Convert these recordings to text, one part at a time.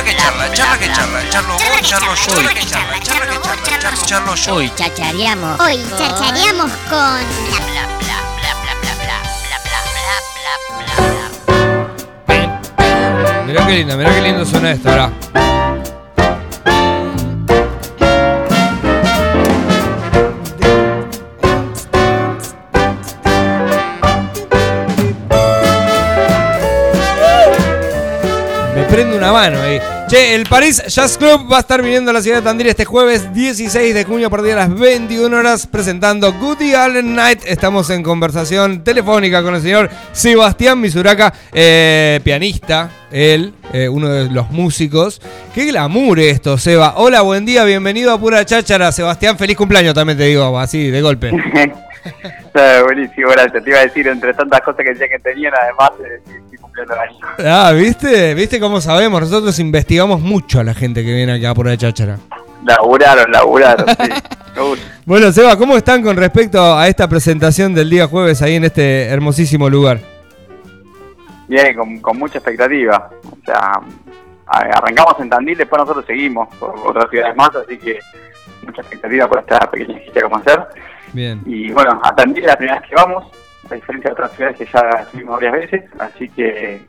charla que charla, charla que charla, charlo vos, charlo yo, charla que charla, charla que charla, charlo yo. Hoy chachareamos. Hoy chachareamos con Mirá qué lindo, mirá qué lindo suena esto, ahora. Prende una mano ahí. Che, el Paris Jazz Club va a estar viniendo a la ciudad de Tandil este jueves 16 de junio a partir de las 21 horas presentando Goody Allen Night. Estamos en conversación telefónica con el señor Sebastián Misuraca, eh, pianista, él, eh, uno de los músicos. Qué glamour esto, Seba. Hola, buen día, bienvenido a Pura Cháchara. Sebastián, feliz cumpleaños también te digo, así, de golpe. Ah, buenísimo, gracias. Te iba a decir, entre tantas cosas que decía que tenían, además, eh, estoy cumpliendo el año. Ah, ¿viste? ¿Viste cómo sabemos? Nosotros investigamos mucho a la gente que viene acá a Pura Cháchara. Laburaron, laburaron, sí. Bueno, Seba, ¿cómo están con respecto a esta presentación del día jueves ahí en este hermosísimo lugar? Bien, con, con mucha expectativa. O sea, arrancamos en Tandil, después nosotros seguimos por otras ciudades más, así que mucha expectativa por esta pequeña gira como hacer. Bien. Y bueno, a Tandil es la primera vez que vamos, a diferencia de otras ciudades que ya estuvimos varias veces, así que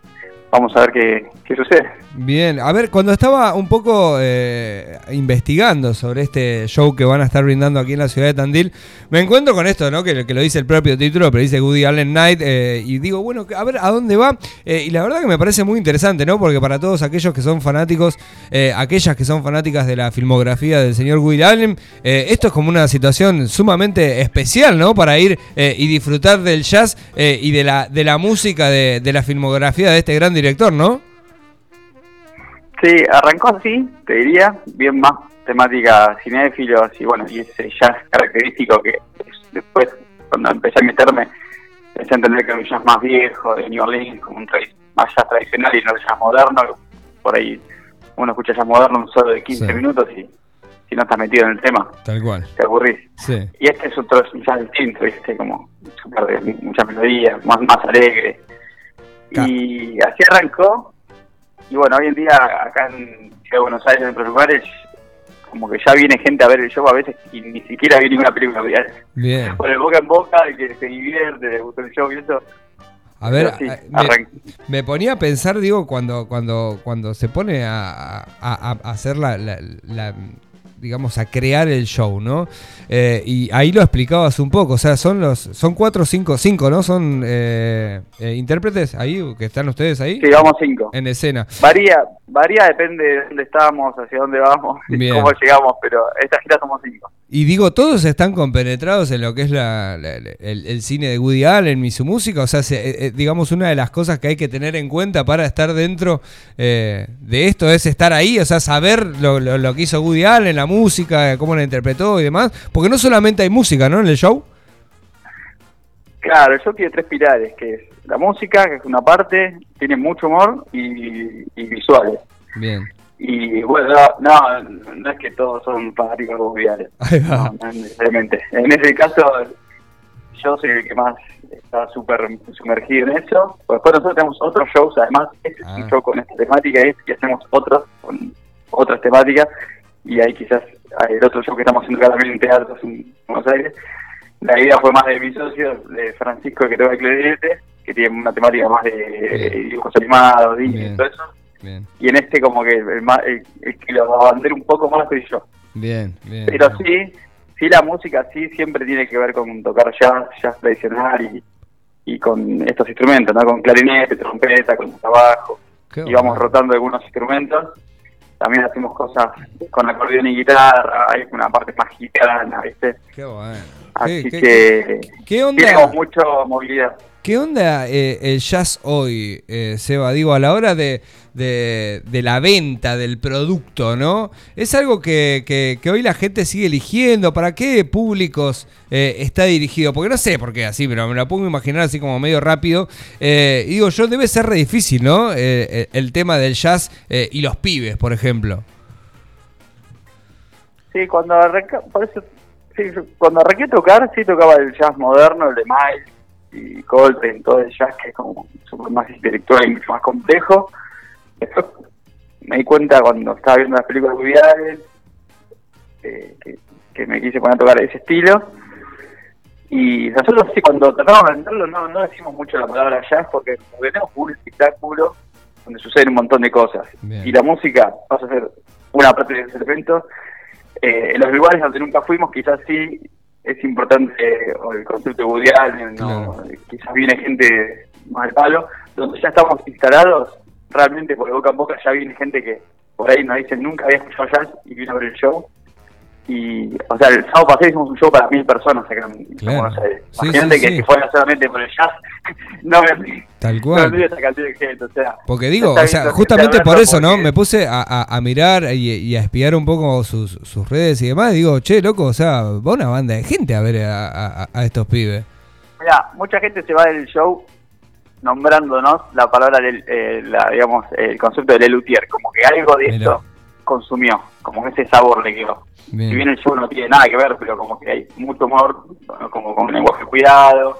vamos a ver qué, qué sucede. Bien, a ver, cuando estaba un poco eh, investigando sobre este show que van a estar brindando aquí en la ciudad de Tandil, me encuentro con esto, ¿no? Que, lo dice el propio título, pero dice Woody Allen Night, eh, y digo, bueno, a ver, ¿a dónde va? Eh, y la verdad que me parece muy interesante, ¿no? Porque para todos aquellos que son fanáticos, eh, aquellas que son fanáticas de la filmografía del señor Woody Allen, esto es como una situación sumamente especial, ¿no? Para ir y disfrutar del jazz y de la, de la música de, de la filmografía de este gran director, ¿no? Sí, arrancó así, te diría, bien más temática cinéfilos y bueno, y ese jazz característico que es- después, cuando empecé a meterme, empecé a entender que era un jazz más viejo, de New Orleans, como un más jazz tradicional y no el jazz moderno. Por ahí uno escucha jazz moderno un solo de 15 Sí. minutos y si no estás metido en el tema, Tal cual. te aburrís. Sí. Y este es otro jazz distinto, ¿viste? Como súper de mucha melodía, más, más alegre. Y así arrancó. Y bueno, hoy en día acá en Ciudad de Buenos Aires, en otros lugares, como que ya viene gente a ver el show a veces y ni siquiera vi ninguna película. Bien. Por el boca en boca, de que se divierte, le gustó el show y eso. A ver, sí, a- me, ponía a pensar, digo, cuando cuando cuando se pone a, a- a- a hacer la, la- la- digamos, a crear el show, ¿no? Eh, y ahí lo explicabas un poco, o sea, son los son cuatro, cinco, cinco, ¿no? Son eh, eh, intérpretes ahí, que están ustedes ahí, Sí, vamos cinco. en escena. Varía, varía, depende de dónde estamos, hacia dónde vamos, y cómo llegamos, pero esta gira somos cinco. Y digo, todos están compenetrados en lo que es la, la- la- el, el cine de Woody Allen y su música. O sea, se- digamos, una de las cosas que hay que tener en cuenta para estar dentro de esto es estar ahí, o sea, saber lo, lo- lo que hizo Woody Allen, la música, eh, cómo la interpretó y demás. Porque no solamente hay música, ¿no? En el show. Claro, el show tiene tres pilares, que es la música, que es una parte, tiene mucho humor y, y visuales. Bien. Y bueno, no, no, no es que todos son fanáticos va. No, no necesariamente. En ese caso, yo soy el que más está súper sumergido en eso. Pues Después nosotros tenemos otros shows, además, este es Ah. un show con esta temática y, y hacemos otros con otras temáticas. Y ahí quizás hay el otro show que estamos haciendo también en teatros en Buenos Aires. La idea fue más de mi socio, de Francisco, que toca el clarinete, que tiene una temática más de Bien. dibujos animados, y todo eso. Bien, Y en este como que el, el- el que lo abandera un poco más soy yo. bien, bien. Pero sí, sí la música sí siempre tiene que ver con tocar jazz, jazz tradicional y, y con estos instrumentos, ¿no? Con clarinete, trompeta, con trabajo. Y vamos rotando algunos instrumentos. También hacemos cosas con acordeón y guitarra, hay una parte más gitana, ¿viste? Qué bueno. Así ¿Qué, qué- que qué onda? tenemos mucha movilidad. ¿Qué onda eh, el jazz hoy, eh, Seba? Digo, a la hora de, de- de la venta del producto, ¿no? Es algo que, hoy la gente sigue eligiendo. ¿Para qué públicos eh, está dirigido? Porque no sé por qué así, pero me lo a imaginar así como medio rápido. Eh, digo, yo debe ser re difícil, ¿no? Eh, eh, el tema del jazz eh, y los pibes, por ejemplo. Sí, cuando arranqué, sí, cuando arranqué a tocar, sí tocaba el jazz moderno, el de Miles y Coltrane, todo el jazz que es como súper más intelectual y más complejo. Me di cuenta cuando estaba viendo las películas Allen, eh, que, que me quise poner a tocar ese estilo. Y nosotros sí, cuando tratamos de entenderlo no, no decimos mucho la palabra jazz porque tenemos un espectáculo donde suceden un montón de cosas. Bien. Y la música pasa a ser una parte de ese evento. Eh, en los lugares donde nunca fuimos quizás sí es importante eh, el concepto de Woody Allen, ¿no? Claro. quizás viene gente más al palo, donde ya estamos instalados, realmente por boca en boca ya viene gente que por ahí nos dicen nunca había escuchado jazz y vino a ver el show. Y, o sea, el sábado pasado hicimos un show para mil personas acá en Claro. Buenos Aires. Sí, Imagínate sí, que sí. si fuera solamente por el jazz, no me Tal no cual. me esa cantidad de gente, o sea. Porque digo, o sea, justamente por eso, ¿no? Me puse a, a- a mirar y, y a espiar un poco sus, sus redes y demás. Digo, che, loco, o sea, va una banda de gente a ver a, a- a estos pibes. Mira, mucha gente se va del show nombrándonos la palabra, del, eh, la, digamos, el concepto de Lelutier, como que algo de Mirá. esto consumió, como que ese sabor le quedó. Bien. Si bien el show no tiene nada que ver, pero como que hay mucho humor, como con un lenguaje cuidado,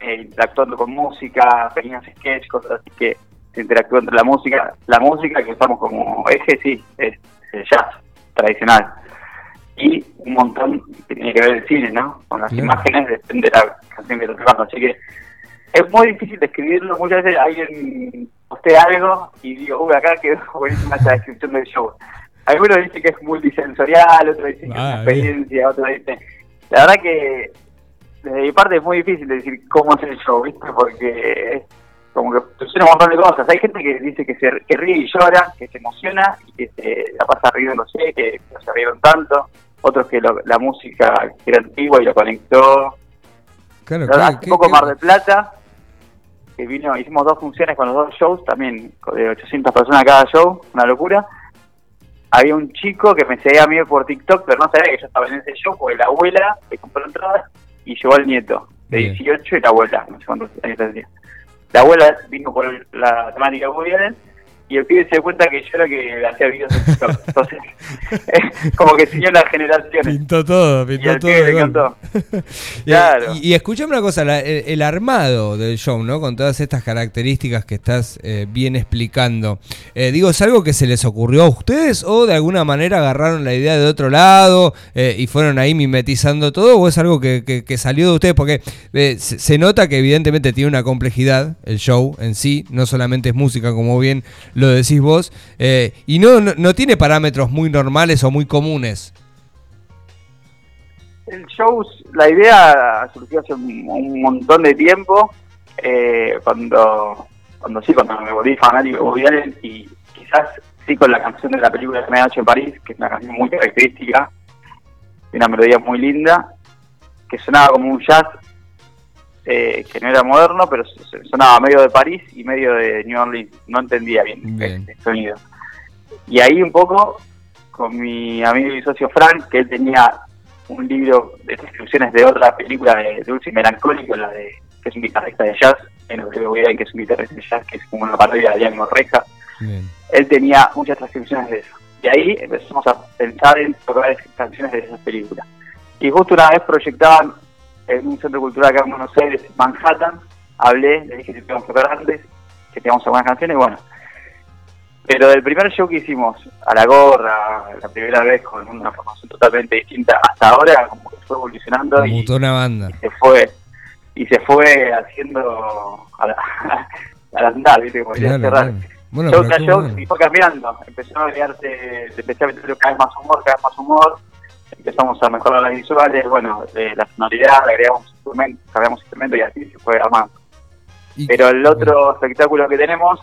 eh, interactuando con música, pequeños sketches, cosas así que se interactúa entre la música. La música que usamos como eje, sí, es el jazz tradicional. Y un montón que tiene que ver el cine, ¿no? Con las imágenes, depende de la canción que estás tocando. Así que es muy difícil describirlo. Muchas veces alguien postea algo y digo, uy, acá quedó buenísima esta descripción del show. Algunos dicen que es multisensorial, otros dicen que es Ah, una experiencia, otros dicen... La verdad que desde mi parte es muy difícil decir cómo es el show, ¿viste? Porque como que sucede un montón de cosas. Hay gente que dice que se que ríe y llora, que se emociona y que se la pasa riéndose, que no se rieron tanto. Otros que lo- la música era antigua y lo conectó. Claro, ¿qué- hace qué- poco qué- Mar del Plata, que vino, hicimos dos funciones con los dos shows, también de 800 personas cada show, una locura. Había un chico que me seguía a mí por TikTok, pero no sabía que yo estaba en ese show, porque la abuela le compró entradas y llevó al nieto de Bien. 18 y la abuela, no sé cuántos años tendría. La abuela vino por la temática de Woody Allen y el pibe se dio cuenta que yo era que hacía videos en TikTok. Entonces, es como que siguió las generaciones. Pintó todo, Y pintó al todo. pibe de le. Claro. Y, y escúchame una cosa, la- el, el armado del show, ¿no? Con todas estas características que estás eh, bien explicando. Eh, digo, ¿es algo que se les ocurrió a ustedes o de alguna manera agarraron la idea de otro lado eh, y fueron ahí mimetizando todo o es algo que, que- que salió de ustedes? Porque se, se nota que evidentemente tiene una complejidad el show en sí, no solamente es música como bien lo decís vos, eh, y no, no, no tiene parámetros muy normales o muy comunes. El show, la idea surgió hace un, un montón de tiempo, eh, cuando, cuando sí, cuando me volví fanático de y quizás sí con la canción de la película de Medianoche en París, que es una canción muy característica, y una melodía muy linda, que sonaba como un jazz eh, que no era moderno, pero sonaba medio de París y medio de New Orleans, no entendía bien, Bien. el sonido. Y ahí un poco, con mi amigo y socio Frank, que él tenía un libro de descripciones de otra película de Dulce y Melancólico, la de que es un guitarrista de jazz, en el que voy a que es un guitarrista de jazz, que es como una parodia de Django Reja. Bien. Él tenía muchas transcripciones de eso. Y ahí empezamos a pensar en tocar canciones de esas películas. Y justo una vez proyectaban en un centro cultural acá en Buenos Aires, Manhattan, hablé, le dije que teníamos que tocar antes, que teníamos algunas canciones, y bueno. Pero del primer show que hicimos, a la gorra, la primera vez con una formación totalmente distinta, hasta ahora como que fue evolucionando Como y toda una banda. se fue y se fue haciendo a la, al andar, ¿viste? Como Claro, cerrar. claro. Bueno, show tras show bueno. y fue cambiando. Empezó a agregarse, empecé a meter cada vez más humor, cada vez más humor. Empezamos a mejorar las visuales, bueno, eh, la sonoridad, agregamos instrumentos, cambiamos instrumentos y así se fue armando. Pero el otro espectáculo que tenemos,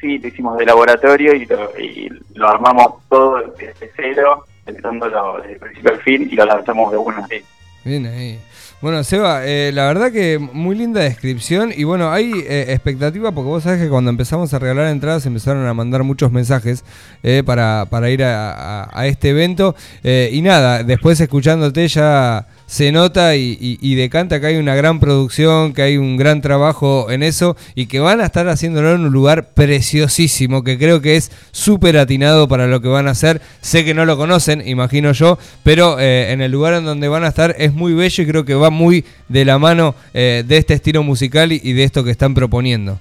sí, lo hicimos de laboratorio y lo, y lo armamos todo desde cero, pensándolo desde el principio al fin y lo lanzamos de una así. Bien ahí. Bueno, Seba, eh, la verdad que muy linda descripción y bueno, hay eh, expectativa porque vos sabés que cuando empezamos a regalar entradas empezaron a mandar muchos mensajes eh, para, para ir a, a- este evento eh, y nada, después escuchándote ya se nota y, y- y decanta que hay una gran producción, que hay un gran trabajo en eso y que van a estar haciéndolo en un lugar preciosísimo que creo que es súper atinado para lo que van a hacer. Sé que no lo conocen, imagino yo, pero eh, en el lugar en donde van a estar es muy bello y creo que va muy de la mano eh, de este estilo musical y, y de esto que están proponiendo.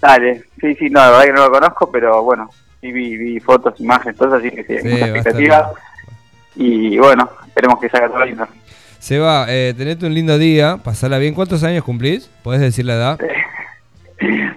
Dale, sí, sí, no, la verdad que no lo conozco, pero bueno, sí vi, vi fotos, imágenes, todo eso, así que sí, Sí, mucha expectativa. Y bueno, esperemos que salga todo lindo. Seba, eh, tenete un lindo día, pasala bien. ¿Cuántos años cumplís? ¿Podés decir la edad?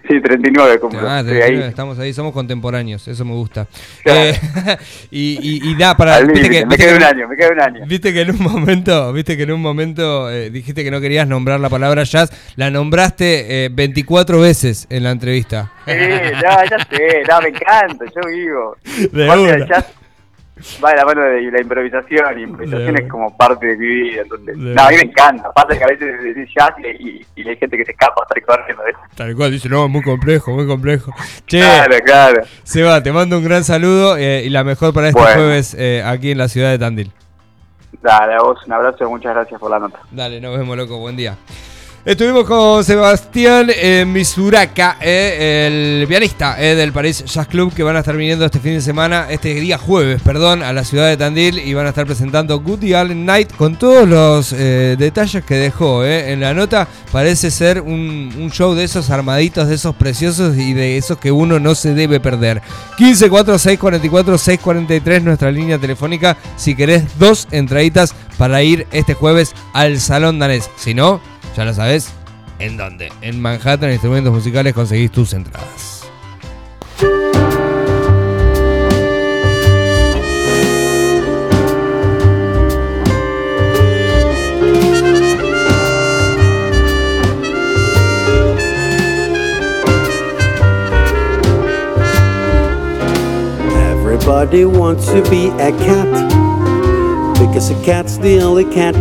Sí, 39 cumplo. Ah, estoy 39, ahí. estamos ahí, somos contemporáneos, eso me gusta. Claro. Eh, y, y, y da para. Al viste límite, que, me queda que- un año, me queda un año. Viste que en un momento, viste que en un momento eh, dijiste que no querías nombrar la palabra jazz, la nombraste eh, 24 veces en la entrevista. Sí, no, ya sé, no, me encanta, yo vivo. De jazz va de la mano de la improvisación, y improvisación De es como parte de mi vida, entonces, no, a mí me encanta, aparte que a veces decís jazz y, y, hay gente que se escapa, de eso. Tal cual, dice, no, muy complejo, muy complejo. Che, Claro, claro. Seba, te mando un gran saludo eh, y la mejor para este Bueno. jueves eh, aquí en la ciudad de Tandil. Dale, a vos un abrazo, muchas gracias por la nota. Dale, nos vemos, loco. Buen día. Estuvimos con Sebastián eh, Misuraka, eh, el pianista eh, del París Jazz Club, que van a estar viniendo este fin de semana, este día jueves, perdón, a la ciudad de Tandil y van a estar presentando Goody Allen Night con todos los eh, detalles que dejó. En la nota parece ser un, un show de esos armaditos, de esos preciosos y de esos que uno no se debe perder. 15 4 6 44 6 43, nuestra línea telefónica, si querés dos entraditas para ir este jueves al Salón Danés. Si no, ya lo sabes, ¿en dónde? En Manhattan Instrumentos Musicales conseguís tus entradas. Everybody wants to be a cat because a cat's the only cat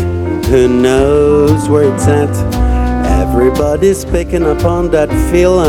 who knows where it's at. Everybody's picking up on that feeling.